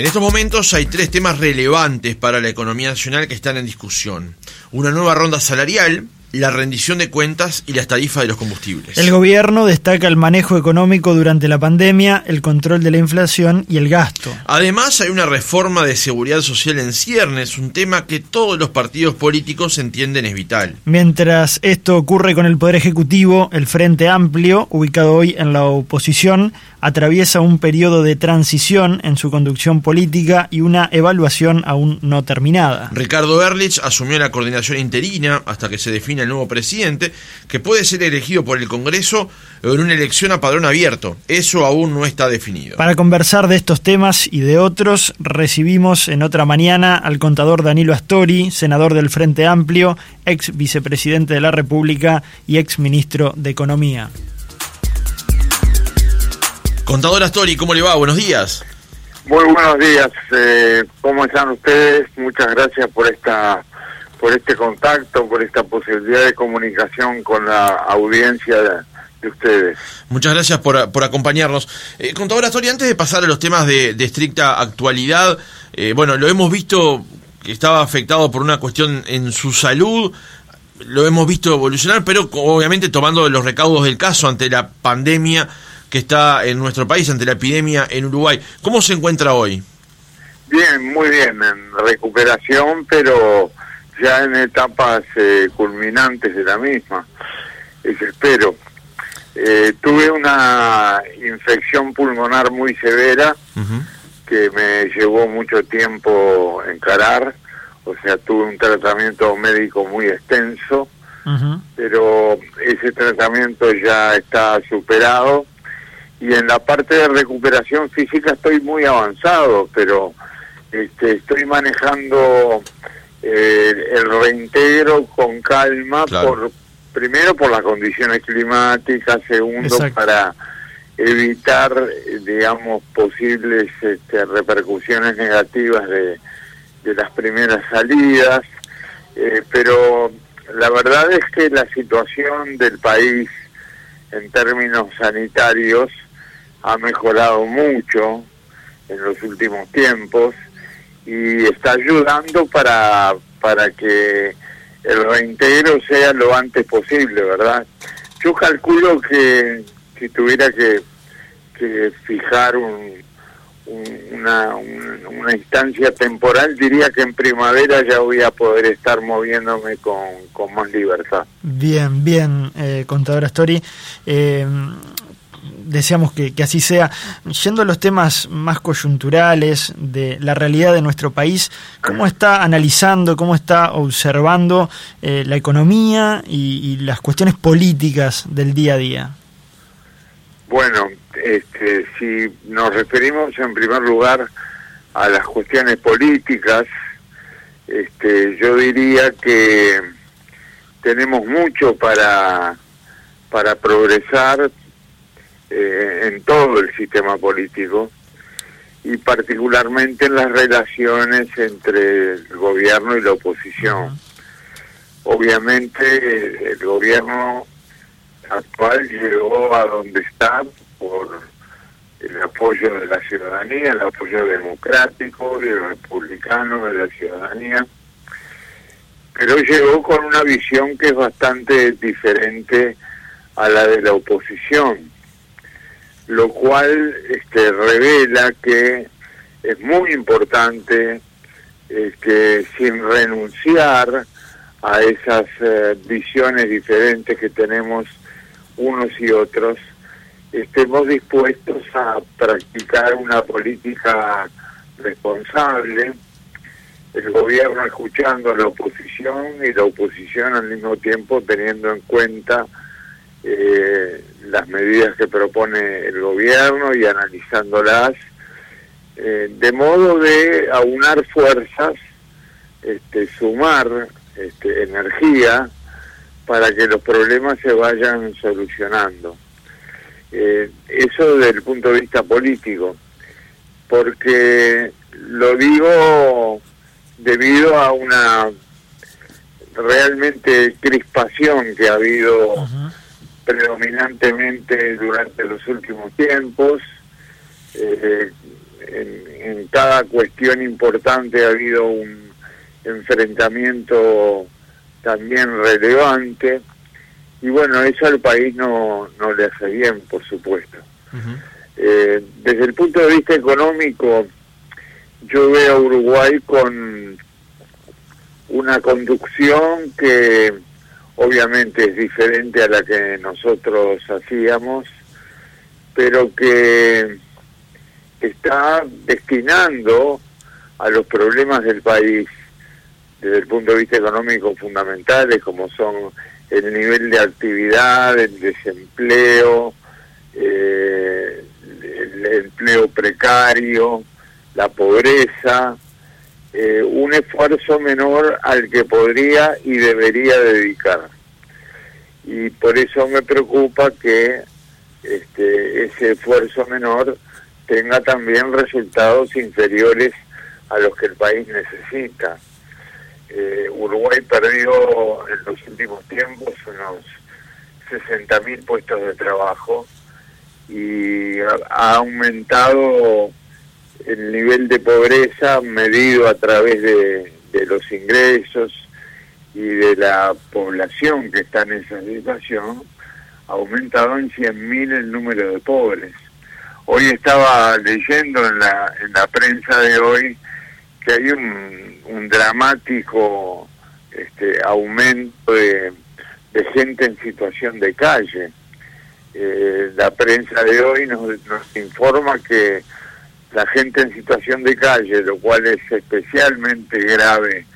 En estos momentos hay tres temas relevantes para la economía nacional que están en discusión. Una nueva ronda salarial, la rendición de cuentas y las tarifas de los combustibles. El gobierno destaca el manejo económico durante la pandemia, el control de la inflación y el gasto. Además, hay una reforma de seguridad social en ciernes, un tema que todos los partidos políticos entienden es vital. Mientras esto ocurre con el Poder Ejecutivo, el Frente Amplio, ubicado hoy en la oposición, atraviesa un periodo de transición en su conducción política y una evaluación aún no terminada. Ricardo Erlich asumió la coordinación interina hasta que se define el nuevo presidente, que puede ser elegido por el Congreso en una elección a padrón abierto. Eso aún no está definido. Para conversar de estos temas y de otros, recibimos en otra mañana al contador Danilo Astori, senador del Frente Amplio, ex vicepresidente de la República y ex ministro de Economía. Contador Astori, ¿cómo le va? Buenos días. Muy buenos días. Eh, ¿Cómo están ustedes? Muchas gracias por esta por este contacto, por esta posibilidad de comunicación con la audiencia de, ustedes. Muchas gracias por, por acompañarnos. Eh, contador Astori, antes de pasar a los temas de, estricta actualidad, eh, bueno, lo hemos visto que estaba afectado por una cuestión en su salud, lo hemos visto evolucionar, pero obviamente tomando los recaudos del caso ante la pandemia que está en nuestro país ante la epidemia en Uruguay. ¿Cómo se encuentra hoy? Bien, muy bien, en recuperación, pero ya en etapas eh, culminantes de la misma. espero. Eh, tuve una infección pulmonar muy severa que me llevó mucho tiempo encarar, o sea, tuve un tratamiento médico muy extenso, pero ese tratamiento ya está superado y en la parte de recuperación física estoy muy avanzado, pero este, estoy manejando eh, el reintegro con calma, por primero por las condiciones climáticas, segundo para evitar, digamos, posibles este, repercusiones negativas de, de las primeras salidas, eh, pero la verdad es que la situación del país en términos sanitarios ha mejorado mucho en los últimos tiempos y está ayudando para, para que el reintegro sea lo antes posible, ¿verdad? Yo calculo que si tuviera que, que fijar un, una, una instancia temporal, diría que en primavera ya voy a poder estar moviéndome con, con más libertad. Bien, bien, eh, contadora Story. Eh, deseamos que, así sea. Yendo a los temas más coyunturales de la realidad de nuestro país, ¿cómo está analizando, cómo está observando eh, la economía y, las cuestiones políticas del día a día? Bueno, este, si nos referimos en primer lugar a las cuestiones políticas, este, yo diría que tenemos mucho para para progresar, eh, en todo el sistema político y particularmente en las relaciones entre el gobierno y la oposición. Obviamente el gobierno actual llegó a donde está por el apoyo de la ciudadanía, el apoyo democrático y republicano de la ciudadanía, pero llegó con una visión que es bastante diferente a la de la oposición lo cual este, revela que es muy importante este, sin renunciar a esas eh, visiones diferentes que tenemos unos y otros, estemos dispuestos a practicar una política responsable, el gobierno escuchando a la oposición y la oposición al mismo tiempo teniendo en cuenta eh, las medidas que propone el gobierno y analizándolas, eh, de modo de aunar fuerzas, este, sumar este, energía para que los problemas se vayan solucionando. Eh, eso desde el punto de vista político, porque lo digo debido a una realmente crispación que ha habido predominantemente durante los últimos tiempos, eh, en, cada cuestión importante ha habido un enfrentamiento también relevante. Y bueno, eso al país no, no le hace bien, por supuesto. Eh, desde el punto de vista económico, yo veo a Uruguay con una conducción que obviamente es diferente a la que nosotros hacíamos, pero que está destinando a los problemas del país desde el punto de vista económico fundamentales como son el nivel de actividad, el desempleo, eh, el empleo precario, la pobreza, eh, un esfuerzo menor al que podría y debería dedicar. Y por eso me preocupa que este, ese esfuerzo menor tenga también resultados inferiores a los que el país necesita. Eh, Uruguay perdió en los últimos tiempos unos 60.000 puestos de trabajo y ha aumentado el nivel de pobreza medido a través de, los ingresos y de la población que está en esa situación, ha aumentado en 100.000 el número de pobres. Hoy estaba leyendo en la, en la prensa de hoy que hay un, un dramático este, aumento de, de, gente en situación de calle. Eh, la prensa de hoy nos, nos informa que la gente en situación de calle, lo cual es especialmente grave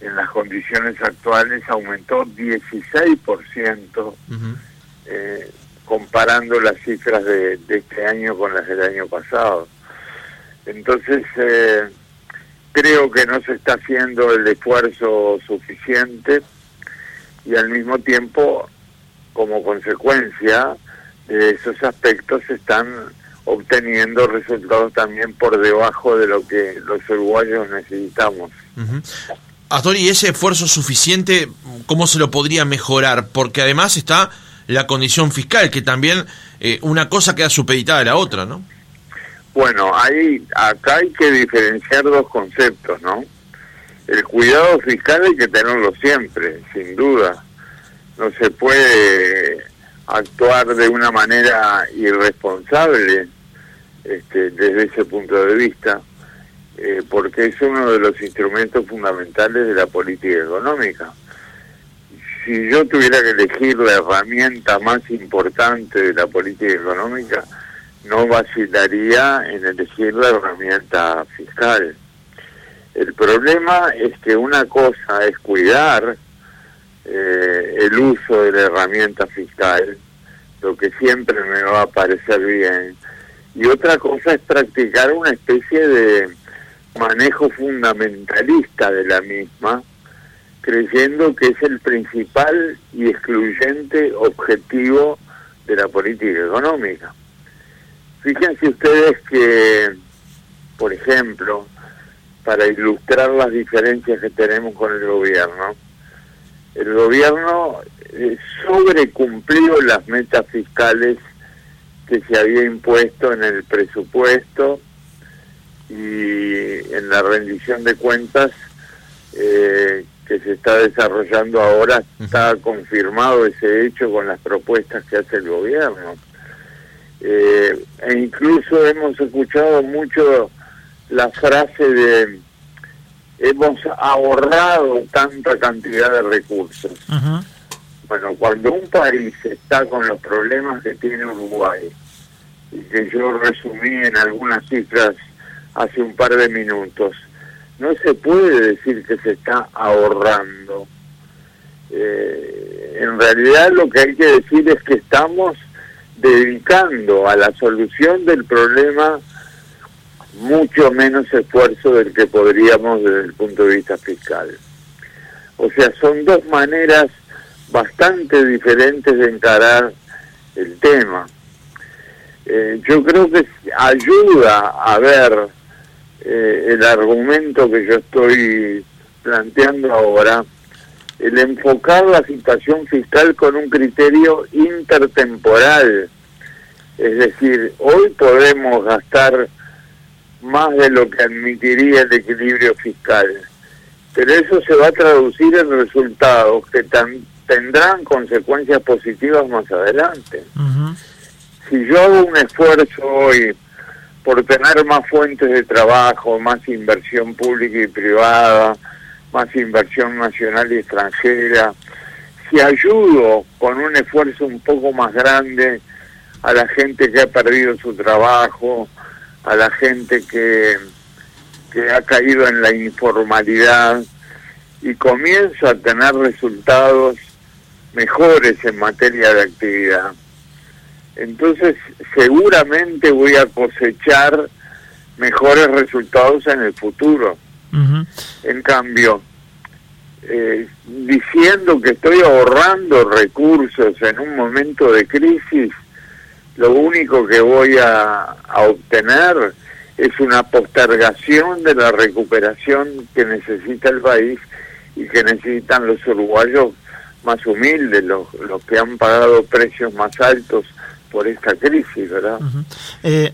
en las condiciones actuales, aumentó 16% eh, comparando las cifras de, este año con las del año pasado. Entonces, eh, creo que no se está haciendo el esfuerzo suficiente y al mismo tiempo, como consecuencia de esos aspectos, están obteniendo resultados también por debajo de lo que los uruguayos necesitamos. Astori, ese esfuerzo suficiente, ¿cómo se lo podría mejorar? Porque además está la condición fiscal, que también eh, una cosa queda supeditada a la otra, ¿no? Bueno, ahí, acá hay que diferenciar dos conceptos, ¿no? El cuidado fiscal hay que tenerlo siempre, sin duda. No se puede actuar de una manera irresponsable este, desde ese punto de vista, eh, porque es uno de los instrumentos fundamentales de la política económica. Si yo tuviera que elegir la herramienta más importante de la política económica, no vacilaría en elegir la herramienta fiscal. El problema es que una cosa es cuidar eh, el uso de la herramienta fiscal, lo que siempre me va a parecer bien, y otra cosa es practicar una especie de manejo fundamentalista de la misma, creyendo que es el principal y excluyente objetivo de la política económica. Fíjense ustedes que, por ejemplo, para ilustrar las diferencias que tenemos con el gobierno, el gobierno eh, sobrecumplió las metas fiscales que se había impuesto en el presupuesto y en la rendición de cuentas eh, que se está desarrollando ahora está confirmado ese hecho con las propuestas que hace el gobierno. Eh, e incluso hemos escuchado mucho la frase de hemos ahorrado tanta cantidad de recursos. Bueno, cuando un país está con los problemas que tiene Uruguay, y que yo resumí en algunas cifras hace un par de minutos, no se puede decir que se está ahorrando. Eh, en realidad lo que hay que decir es que estamos dedicando a la solución del problema mucho menos esfuerzo del que podríamos desde el punto de vista fiscal. O sea, son dos maneras bastante diferentes de encarar el tema. Eh, yo creo que ayuda a ver eh, el argumento que yo estoy planteando ahora, el enfocar la situación fiscal con un criterio intertemporal. Es decir, hoy podemos gastar más de lo que admitiría el equilibrio fiscal. Pero eso se va a traducir en resultados que tendrán consecuencias positivas más adelante. Si yo hago un esfuerzo hoy por tener más fuentes de trabajo, más inversión pública y privada, más inversión nacional y extranjera, si ayudo con un esfuerzo un poco más grande a la gente que ha perdido su trabajo, a la gente que, que ha caído en la informalidad y comienzo a tener resultados mejores en materia de actividad. Entonces seguramente voy a cosechar mejores resultados en el futuro. En cambio, eh, diciendo que estoy ahorrando recursos en un momento de crisis, lo único que voy a, obtener es una postergación de la recuperación que necesita el país y que necesitan los uruguayos más humildes, los, los que han pagado precios más altos por esta crisis, ¿verdad? Eh,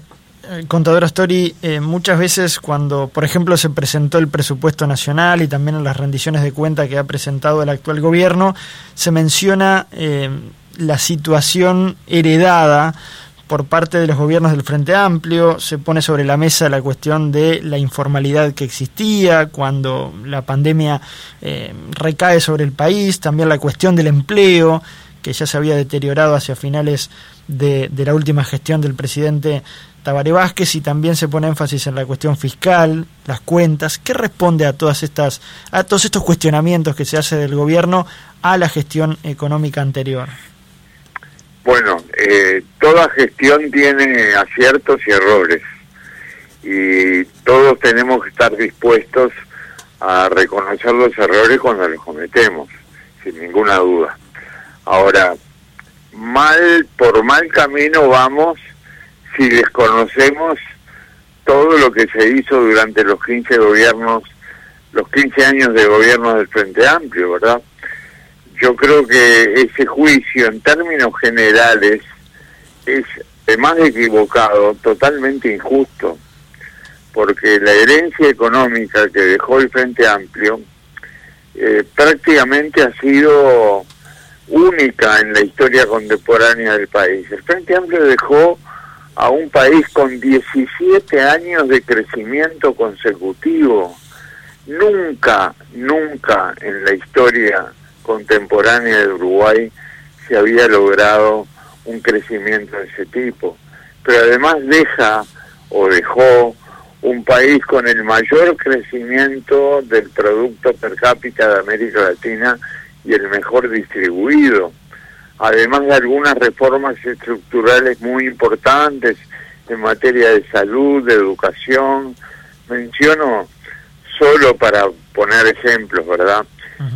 contador Astori, eh, muchas veces cuando, por ejemplo, se presentó el presupuesto nacional y también en las rendiciones de cuenta que ha presentado el actual gobierno, se menciona eh, la situación heredada por parte de los gobiernos del Frente Amplio, se pone sobre la mesa la cuestión de la informalidad que existía cuando la pandemia eh, recae sobre el país, también la cuestión del empleo, que ya se había deteriorado hacia finales de, la última gestión del presidente Tabaré Vázquez y también se pone énfasis en la cuestión fiscal, las cuentas. ¿Qué responde a todas estas, a todos estos cuestionamientos que se hace del gobierno a la gestión económica anterior? Bueno, eh, toda gestión tiene aciertos y errores y todos tenemos que estar dispuestos a reconocer los errores cuando los cometemos, sin ninguna duda. Ahora, mal por mal camino vamos si desconocemos todo lo que se hizo durante los 15 gobiernos, los 15 años de gobierno del Frente Amplio, ¿verdad? Yo creo que ese juicio en términos generales es, además de equivocado, totalmente injusto, porque la herencia económica que dejó el Frente Amplio eh, prácticamente ha sido única en la historia contemporánea del país. El Frente Amplio dejó a un país con 17 años de crecimiento consecutivo. Nunca, nunca en la historia contemporánea de Uruguay se había logrado un crecimiento de ese tipo. Pero además deja o dejó un país con el mayor crecimiento del Producto Per cápita de América Latina y el mejor distribuido además de algunas reformas estructurales muy importantes en materia de salud, de educación. Menciono solo para poner ejemplos, ¿verdad?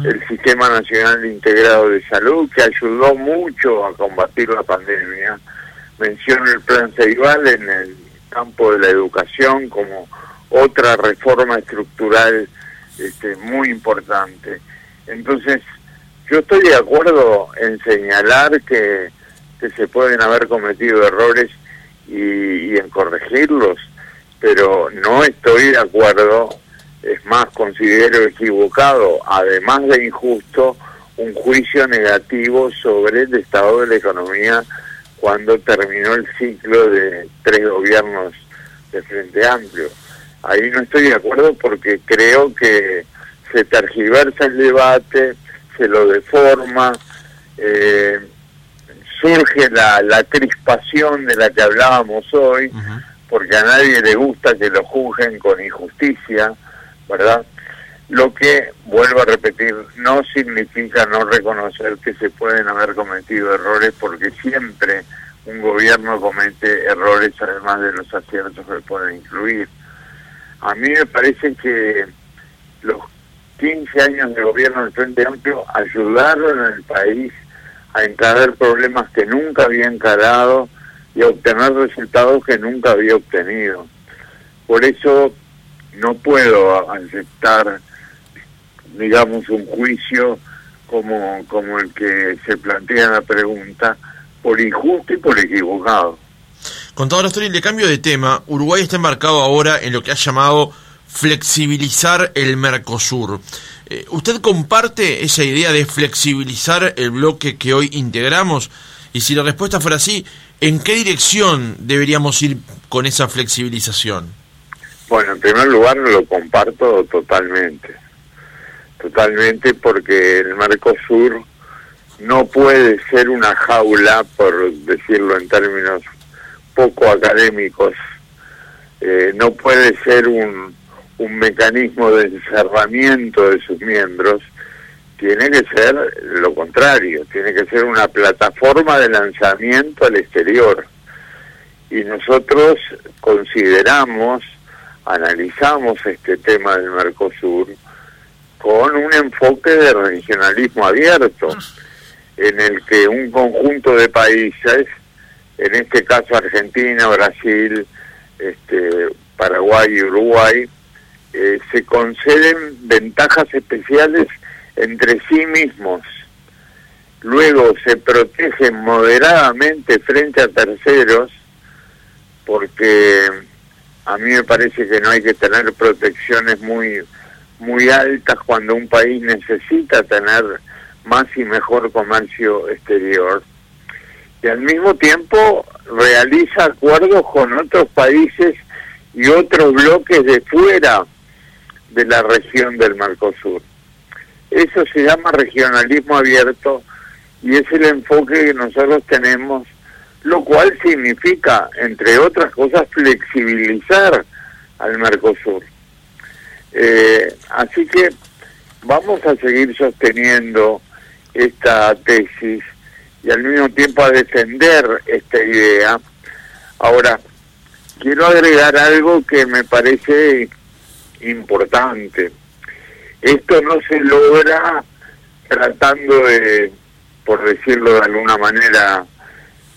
El Sistema Nacional Integrado de Salud, que ayudó mucho a combatir la pandemia. Menciono el Plan Ceibal en el campo de la educación como otra reforma estructural este, muy importante. Entonces, yo estoy de acuerdo en señalar que, se pueden haber cometido errores y, en corregirlos, pero no estoy de acuerdo, es más, considero equivocado, además de injusto, un juicio negativo sobre el estado de la economía cuando terminó el ciclo de tres gobiernos de Frente Amplio. Ahí no estoy de acuerdo porque creo que se tergiversa el debate, se lo deforma, eh, surge la, la, crispación de la que hablábamos hoy, porque a nadie le gusta que lo juzguen con injusticia, ¿verdad? Lo que, vuelvo a repetir, no significa no reconocer que se pueden haber cometido errores, porque siempre un gobierno comete errores además de los aciertos que pueden incluir. A mí me parece que los 15 años de gobierno del Frente Amplio ayudaron al país a encarar problemas que nunca había encarado y a obtener resultados que nunca había obtenido. Por eso no puedo aceptar, digamos, un juicio como, como el que se plantea en la pregunta, por injusto y por equivocado. Contador Astori, de cambio de tema, Uruguay está embarcado ahora en lo que ha llamado flexibilizar el Mercosur. Eh, ¿Usted comparte esa idea de flexibilizar el bloque que hoy integramos? Y si la respuesta fuera así, ¿en qué dirección deberíamos ir con esa flexibilización? Bueno, en primer lugar lo comparto totalmente, totalmente porque el Mercosur no puede ser una jaula, por decirlo en términos poco académicos, eh, no puede ser un, un mecanismo de encerramiento de sus miembros, tiene que ser lo contrario, tiene que ser una plataforma de lanzamiento al exterior. Y nosotros consideramos, analizamos este tema del Mercosur con un enfoque de regionalismo abierto, en el que un conjunto de países en este caso Argentina, Brasil, este, Paraguay y Uruguay, eh, se conceden ventajas especiales entre sí mismos. Luego se protegen moderadamente frente a terceros, porque a mí me parece que no hay que tener protecciones muy muy altas cuando un país necesita tener más y mejor comercio exterior y al mismo tiempo realiza acuerdos con otros países y otros bloques de fuera de la región del Mercosur. Eso se llama regionalismo abierto y es el enfoque que nosotros tenemos, lo cual significa, entre otras cosas, flexibilizar al Mercosur. Eh, así que vamos a seguir sosteniendo esta tesis y al mismo tiempo a defender esta idea. Ahora, quiero agregar algo que me parece importante. Esto no se logra tratando de, por decirlo de alguna manera,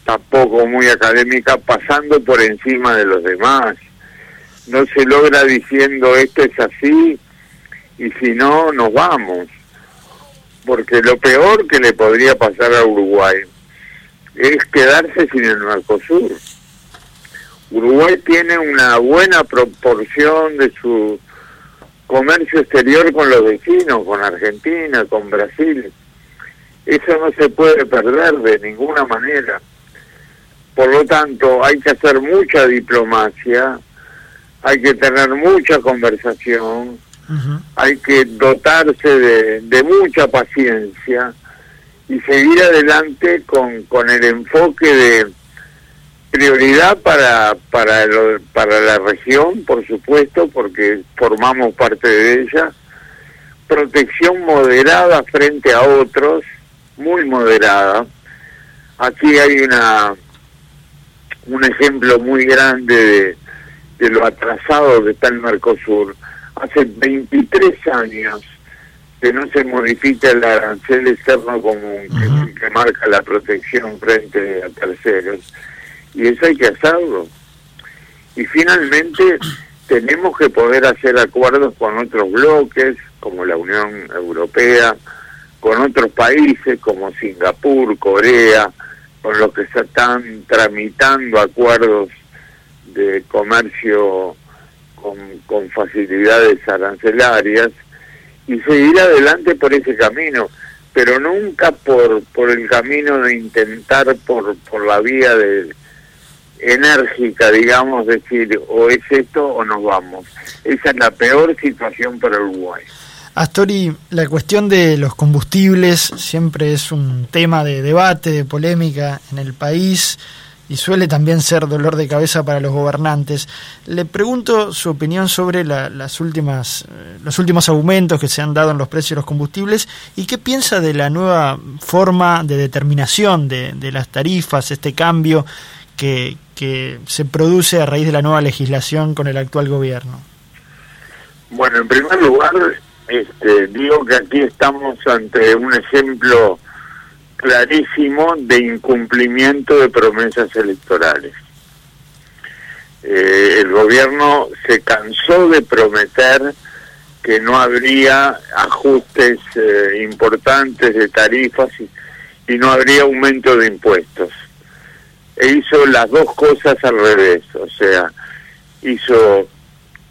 tampoco muy académica, pasando por encima de los demás. No se logra diciendo esto es así y si no, nos vamos porque lo peor que le podría pasar a Uruguay es quedarse sin el Mercosur. Uruguay tiene una buena proporción de su comercio exterior con los vecinos, con Argentina, con Brasil. Eso no se puede perder de ninguna manera. Por lo tanto, hay que hacer mucha diplomacia, hay que tener mucha conversación, hay que dotarse de, mucha paciencia y seguir adelante con, con el enfoque de prioridad para para para la región por supuesto porque formamos parte de ella. Protección moderada frente a otros muy moderada. Aquí hay una un ejemplo muy grande de, de lo atrasado que está el Mercosur hace 23 años que no se modifica el arancel externo común que, marca la protección frente a terceros. Y eso hay que hacerlo. Y finalmente tenemos que poder hacer acuerdos con otros bloques, como la Unión Europea, con otros países como Singapur, Corea, con los que se están tramitando acuerdos de comercio con, facilidades arancelarias y seguir adelante por ese camino, pero nunca por, por el camino de intentar por, por la vía de enérgica, digamos, decir, o es esto o nos vamos. Esa es la peor situación para Uruguay. Astori, la cuestión de los combustibles siempre es un tema de debate, de polémica en el país y suele también ser dolor de cabeza para los gobernantes. Le pregunto su opinión sobre las últimas, eh, los últimos aumentos que se han dado en los precios de los combustibles y qué piensa de la nueva forma de determinación de, las tarifas, este cambio que, que se produce a raíz de la nueva legislación con el actual gobierno. Bueno, en primer lugar, este, digo que aquí estamos ante un ejemplo clarísimo de incumplimiento de promesas electorales. Eh, el gobierno se cansó de prometer que no habría ajustes eh, importantes de tarifas y, no habría aumento de impuestos. e hizo las dos cosas al revés, o sea, hizo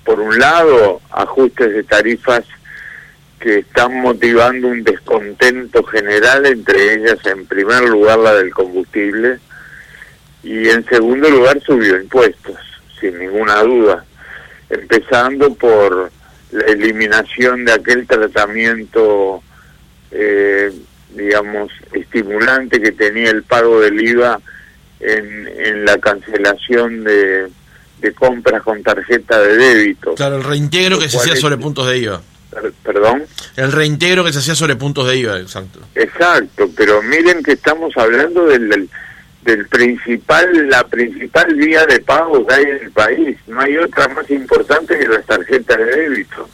por un lado ajustes de tarifas que están motivando un descontento general, entre ellas en primer lugar la del combustible y en segundo lugar subió impuestos, sin ninguna duda, empezando por la eliminación de aquel tratamiento, eh, digamos, estimulante que tenía el pago del IVA en, en la cancelación de, de compras con tarjeta de débito. Claro, el reintegro que se hacía sobre puntos de IVA. Perdón. El reintegro que se hacía sobre puntos de IVA, exacto. Exacto, pero miren que estamos hablando del, del, principal, la principal vía de pago que hay en el país. No hay otra más importante que las tarjetas de débito.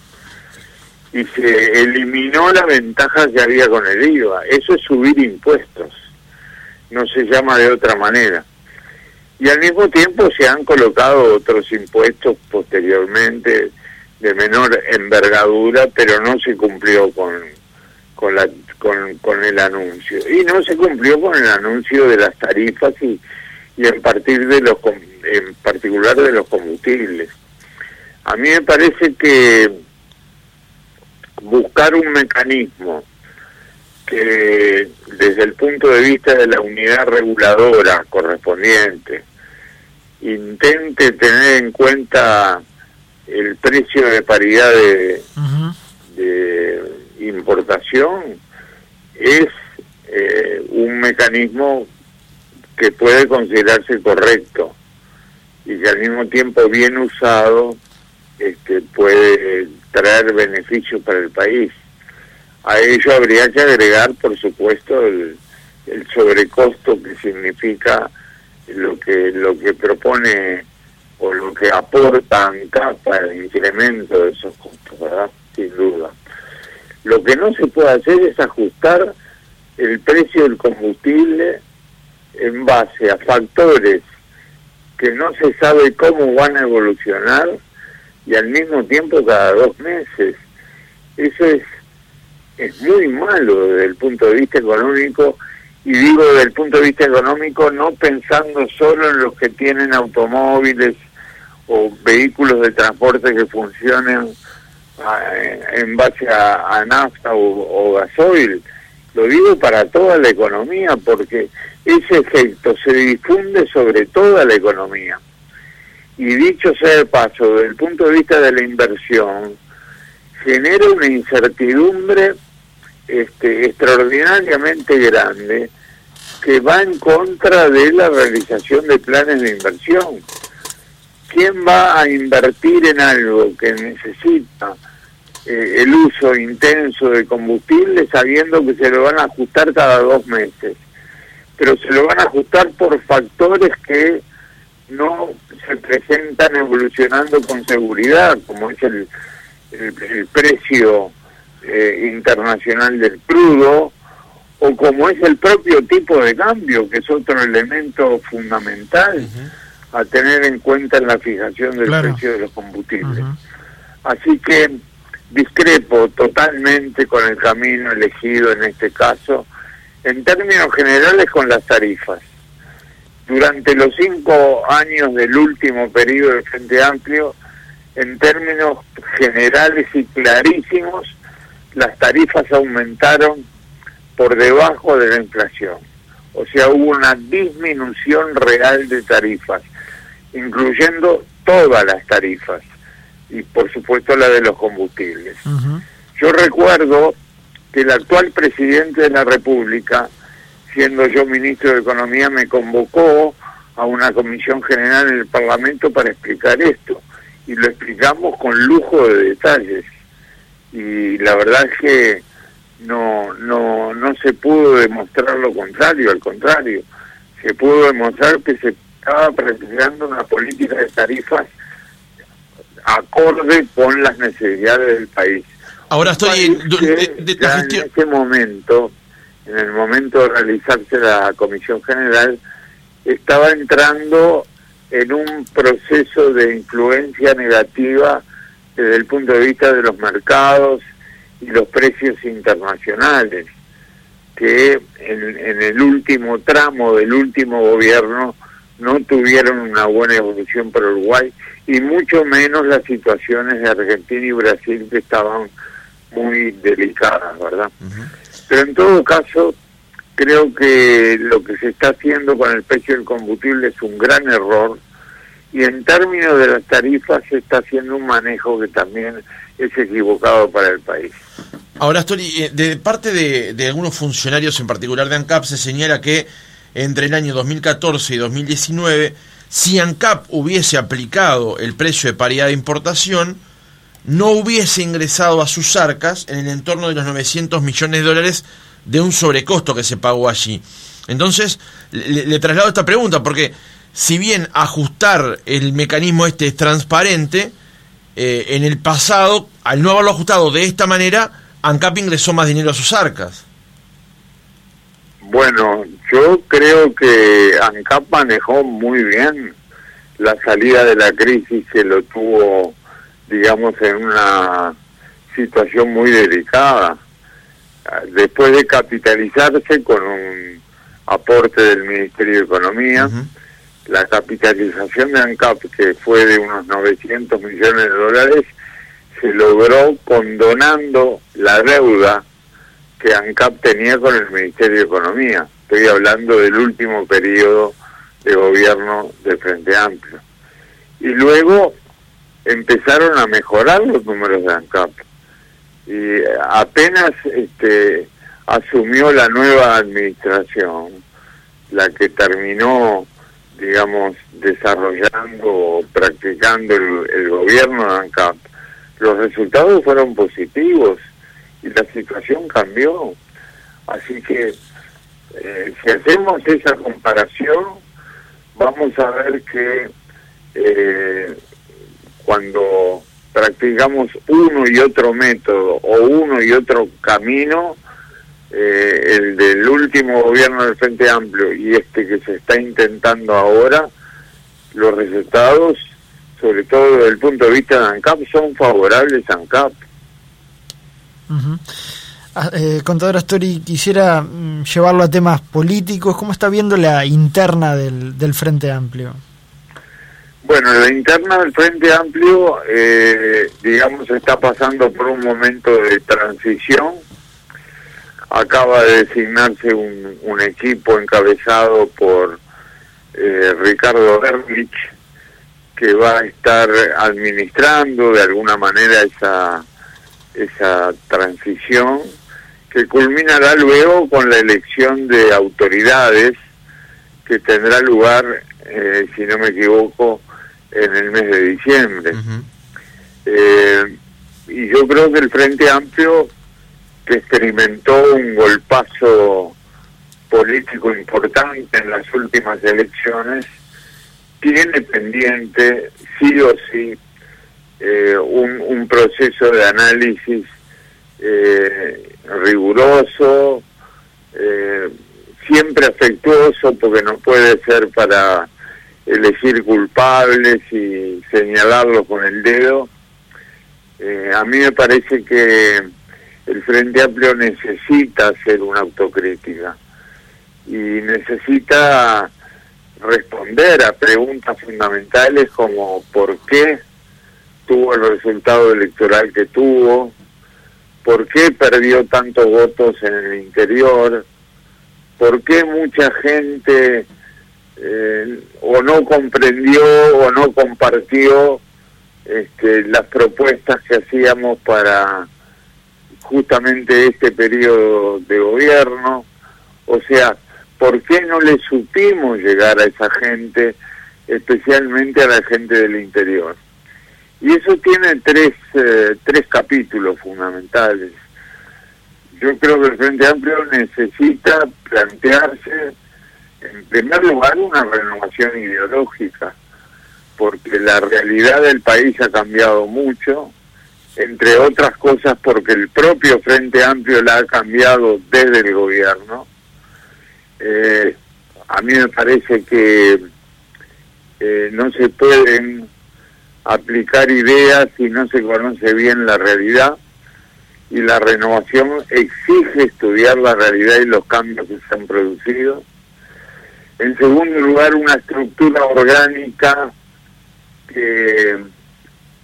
Y se eliminó la ventaja que había con el IVA. Eso es subir impuestos. No se llama de otra manera. Y al mismo tiempo se han colocado otros impuestos posteriormente de menor envergadura, pero no se cumplió con, con, la, con, con el anuncio. Y no se cumplió con el anuncio de las tarifas y, y en, partir de los, en particular de los combustibles. A mí me parece que buscar un mecanismo que desde el punto de vista de la unidad reguladora correspondiente intente tener en cuenta el precio de paridad de, importación es eh, un mecanismo que puede considerarse correcto y que al mismo tiempo bien usado este, puede traer beneficios para el país. A ello habría que agregar, por supuesto, el, el sobrecosto que significa lo que lo que propone o lo que aporta capa el incremento de esos costos, ¿verdad? Sin duda. Lo que no se puede hacer es ajustar el precio del combustible en base a factores que no se sabe cómo van a evolucionar y al mismo tiempo cada dos meses. Eso es, es muy malo desde el punto de vista económico y digo desde el punto de vista económico no pensando solo en los que tienen automóviles o vehículos de transporte que funcionen ah, en base a, nafta o, gasoil. Lo digo para toda la economía porque ese efecto se difunde sobre toda la economía. Y dicho sea de paso, desde el punto de vista de la inversión, genera una incertidumbre este, extraordinariamente grande que va en contra de la realización de planes de inversión. ¿Quién va a invertir en algo que necesita eh, el uso intenso de combustible sabiendo que se lo van a ajustar cada dos meses? Pero se lo van a ajustar por factores que no se presentan evolucionando con seguridad, como es el, el, precio eh, internacional del crudo, o como es el propio tipo de cambio, que es otro elemento fundamental a tener en cuenta en la fijación del precio de los combustibles. Así que discrepo totalmente con el camino elegido en este caso, en términos generales con las tarifas. Durante los cinco años del último periodo del Frente Amplio, en términos generales y clarísimos, las tarifas aumentaron por debajo de la inflación. O sea, hubo una disminución real de tarifas, incluyendo todas las tarifas y por supuesto la de los combustibles. Yo recuerdo que el actual presidente de la República, siendo yo ministro de Economía, me convocó a una comisión general en el Parlamento para explicar esto. Y lo explicamos con lujo de detalles. Y la verdad es que no, no, no se pudo demostrar lo contrario, al contrario, se pudo demostrar que se estaba practicando una política de tarifas acorde con las necesidades del país. Ahora estoy en, en este momento, en el momento de realizarse la comisión general, estaba entrando en un proceso de influencia negativa desde el punto de vista de los mercados y los precios internacionales, que en, el último tramo del último gobierno no tuvieron una buena evolución para Uruguay y mucho menos las situaciones de Argentina y Brasil que estaban muy delicadas, ¿verdad? Pero en todo caso, creo que lo que se está haciendo con el precio del combustible es un gran error y en términos de las tarifas se está haciendo un manejo que también es equivocado para el país. Ahora, Story, eh, de parte de, de algunos funcionarios, en particular de ANCAP, se señala que entre el año 2014 y 2019, si ANCAP hubiese aplicado el precio de paridad de importación, no hubiese ingresado a sus arcas en el entorno de los 900 millones de dólares de un sobrecosto que se pagó allí. Entonces, le, traslado esta pregunta, porque si bien ajustar el mecanismo este es transparente, eh, en el pasado, al no haberlo ajustado de esta manera, ANCAP ingresó más dinero a sus arcas. Bueno, yo creo que ANCAP manejó muy bien la salida de la crisis que lo tuvo, digamos, en una situación muy delicada. Después de capitalizarse con un aporte del Ministerio de Economía, la capitalización de ANCAP, que fue de unos 900 millones de dólares, se logró condonando la deuda que ANCAP tenía con el Ministerio de Economía. Estoy hablando del último periodo de gobierno de Frente Amplio. Y luego empezaron a mejorar los números de ANCAP. Y apenas este, asumió la nueva administración, la que terminó, digamos, desarrollando o practicando el, el gobierno de ANCAP, los resultados fueron positivos y la situación cambió. Así que eh, si hacemos esa comparación, vamos a ver que eh, cuando practicamos uno y otro método o uno y otro camino, eh, el del último gobierno del Frente Amplio y este que se está intentando ahora, los resultados, sobre todo desde el punto de vista de ANCAP, son favorables a ANCAP. Ah, eh, contador Astori, quisiera mm, llevarlo a temas políticos. ¿Cómo está viendo la interna del, del Frente Amplio? Bueno, la interna del Frente Amplio, eh, digamos, está pasando por un momento de transición. Acaba de designarse un, un equipo encabezado por eh, Ricardo Erlich, que va a estar administrando de alguna manera esa esa transición que culminará luego con la elección de autoridades que tendrá lugar, eh, si no me equivoco, en el mes de diciembre. Eh, y yo creo que el Frente Amplio, que experimentó un golpazo político importante en las últimas elecciones, tiene pendiente, sí o sí, eh, un, proceso de análisis eh, riguroso, eh, siempre afectuoso, porque no puede ser para elegir culpables y señalarlos con el dedo. a mí me parece que el Frente Amplio necesita hacer una autocrítica y necesita responder a preguntas fundamentales como ¿por qué? El resultado electoral que tuvo, por qué perdió tantos votos en el interior, por qué mucha gente eh, o no comprendió o no compartió este, las propuestas que hacíamos para justamente este periodo de gobierno, o sea, ¿por qué no le supimos llegar a esa gente, especialmente a la gente del interior? Y eso tiene tres, eh, tres capítulos fundamentales. Yo creo que el Frente Amplio necesita plantearse, en primer lugar, una renovación ideológica, porque la realidad del país ha cambiado mucho, entre otras cosas porque el propio Frente Amplio la ha cambiado desde el gobierno. Eh, a mí me parece que eh, no se pueden aplicar ideas si no se conoce bien la realidad y la renovación exige estudiar la realidad y los cambios que se han producido. En segundo lugar, una estructura orgánica que,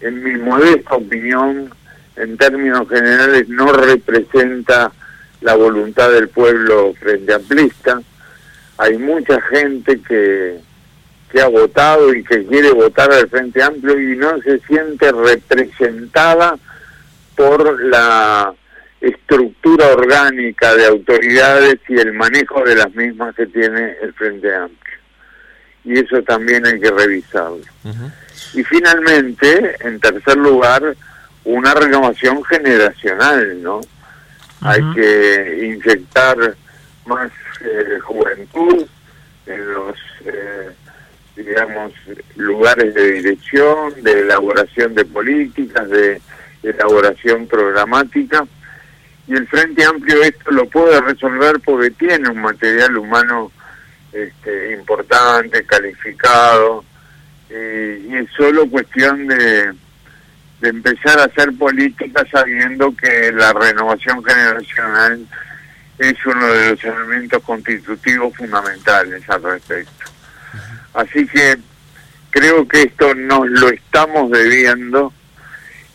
en mi modesta opinión, en términos generales, no representa la voluntad del pueblo frente amplista. Hay mucha gente que, que ha votado y que quiere votar al Frente Amplio y no se siente representada por la estructura orgánica de autoridades y el manejo de las mismas que tiene el Frente Amplio. Y eso también hay que revisarlo. Y finalmente, en tercer lugar, una renovación generacional, ¿no? Hay que inyectar más eh, juventud en los, eh, digamos, lugares de dirección, de elaboración de políticas, de elaboración programática. Y el Frente Amplio esto lo puede resolver porque tiene un material humano este, importante, calificado, eh, y es solo cuestión de de empezar a hacer política sabiendo que la renovación generacional es uno de los elementos constitutivos fundamentales al respecto. Así que creo que esto nos lo estamos debiendo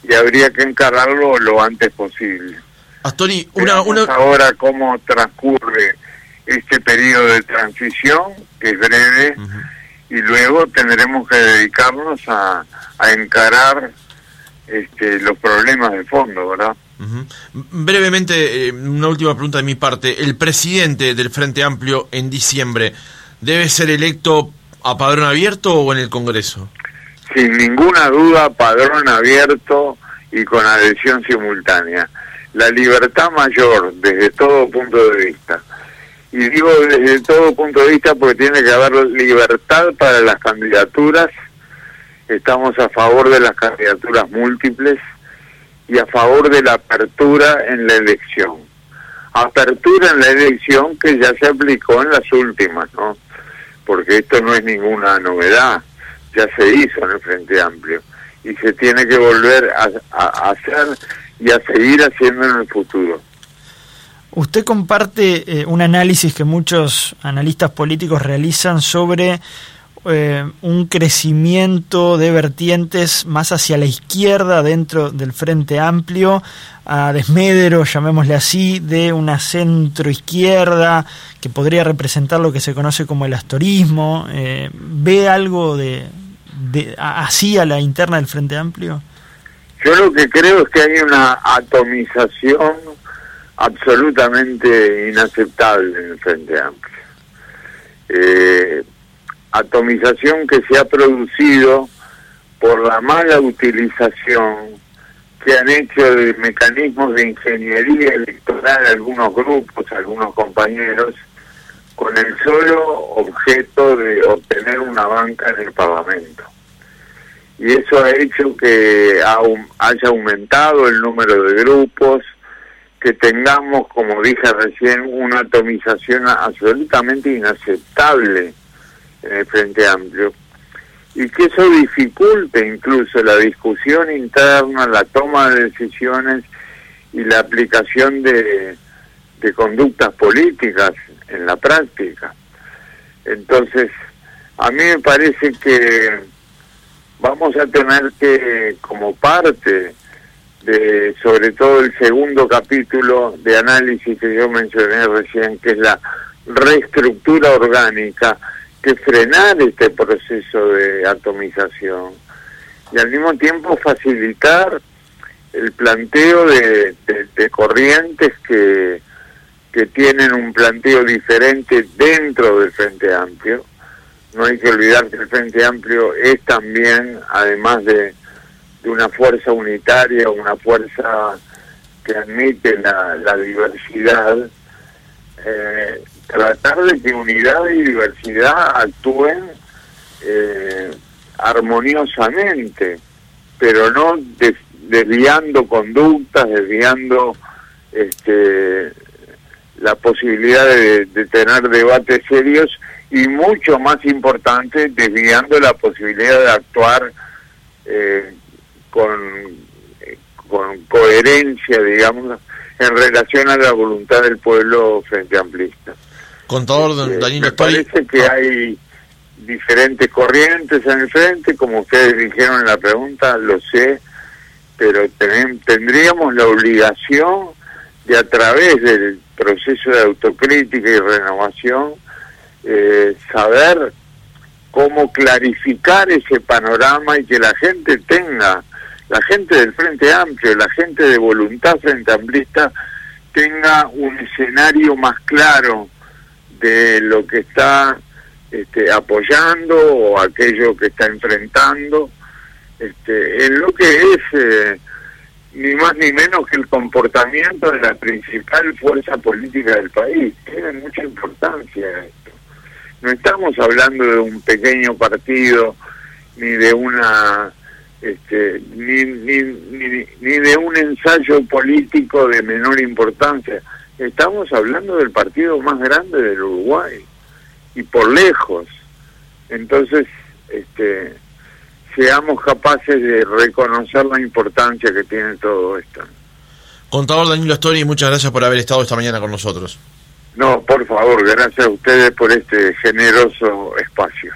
y habría que encararlo lo antes posible. Astori, una, una... ahora cómo transcurre este periodo de transición, que es breve, y luego tendremos que dedicarnos a, a encarar este, los problemas de fondo, ¿verdad? Brevemente, eh, una última pregunta de mi parte. ¿El presidente del Frente Amplio en diciembre debe ser electo a padrón abierto o en el Congreso? Sin ninguna duda, padrón abierto y con adhesión simultánea. La libertad mayor desde todo punto de vista. Y digo desde todo punto de vista porque tiene que haber libertad para las candidaturas estamos a favor de las candidaturas múltiples y a favor de la apertura en la elección. Apertura en la elección que ya se aplicó en las últimas, ¿no? Porque esto no es ninguna novedad, ya se hizo en el Frente Amplio y se tiene que volver a, hacer y a seguir haciendo en el futuro. Usted comparte eh, un análisis que muchos analistas políticos realizan sobre eh, un crecimiento de vertientes más hacia la izquierda dentro del Frente Amplio, a desmedro, llamémosle así, de una centro izquierda que podría representar lo que se conoce como el astorismo. Eh, ¿Ve algo de, de así a la interna del Frente Amplio? Yo lo que creo es que hay una atomización absolutamente inaceptable en el Frente Amplio. Eh, atomización que se ha producido por la mala utilización que han hecho de mecanismos de ingeniería electoral algunos grupos, algunos compañeros, con el solo objeto de obtener una banca en el Parlamento. Y eso ha hecho que haya aumentado el número de grupos, que tengamos, como dije recién, una atomización absolutamente inaceptable en el Frente Amplio y que eso dificulte incluso la discusión interna, la toma de decisiones y la aplicación de, de conductas políticas en la práctica. Entonces, a mí me parece que vamos a tener que, como parte de, sobre todo el segundo capítulo de análisis que yo mencioné recién, que es la reestructura orgánica, que frenar este proceso de atomización y al mismo tiempo facilitar el planteo de, corrientes que, que tienen un planteo diferente dentro del Frente Amplio. No hay que olvidar que el Frente Amplio es también, además de, de una fuerza unitaria, una fuerza que admite la, diversidad, eh, tratar de que unidad y diversidad actúen eh, armoniosamente, pero no desviando conductas, desviando este, la posibilidad de, tener debates serios y mucho más importante, desviando la posibilidad de actuar eh, con, coherencia, digamos, en relación a la voluntad del pueblo frente amplista. Contador Este, Danilo me Story. parece que hay diferentes corrientes en el frente, como ustedes dijeron en la pregunta, lo sé, pero tenem- tendríamos la obligación de a través del proceso de autocrítica y renovación eh, saber cómo clarificar ese panorama y que la gente tenga, la gente del Frente Amplio, la gente de voluntad frente amplista, tenga un escenario más claro de lo que está este, apoyando o aquello que está enfrentando, este, en lo que es eh, ni más ni menos que el comportamiento de la principal fuerza política del país. Tiene mucha importancia esto. No estamos hablando de un pequeño partido ni de una este, ni, de un ensayo político de menor importancia. Estamos hablando del partido más grande del Uruguay y por lejos. Entonces, este, seamos capaces de reconocer la importancia que tiene todo esto. Contador Danilo Story, muchas gracias por haber estado esta mañana con nosotros. No, por favor, gracias a ustedes por este generoso espacio.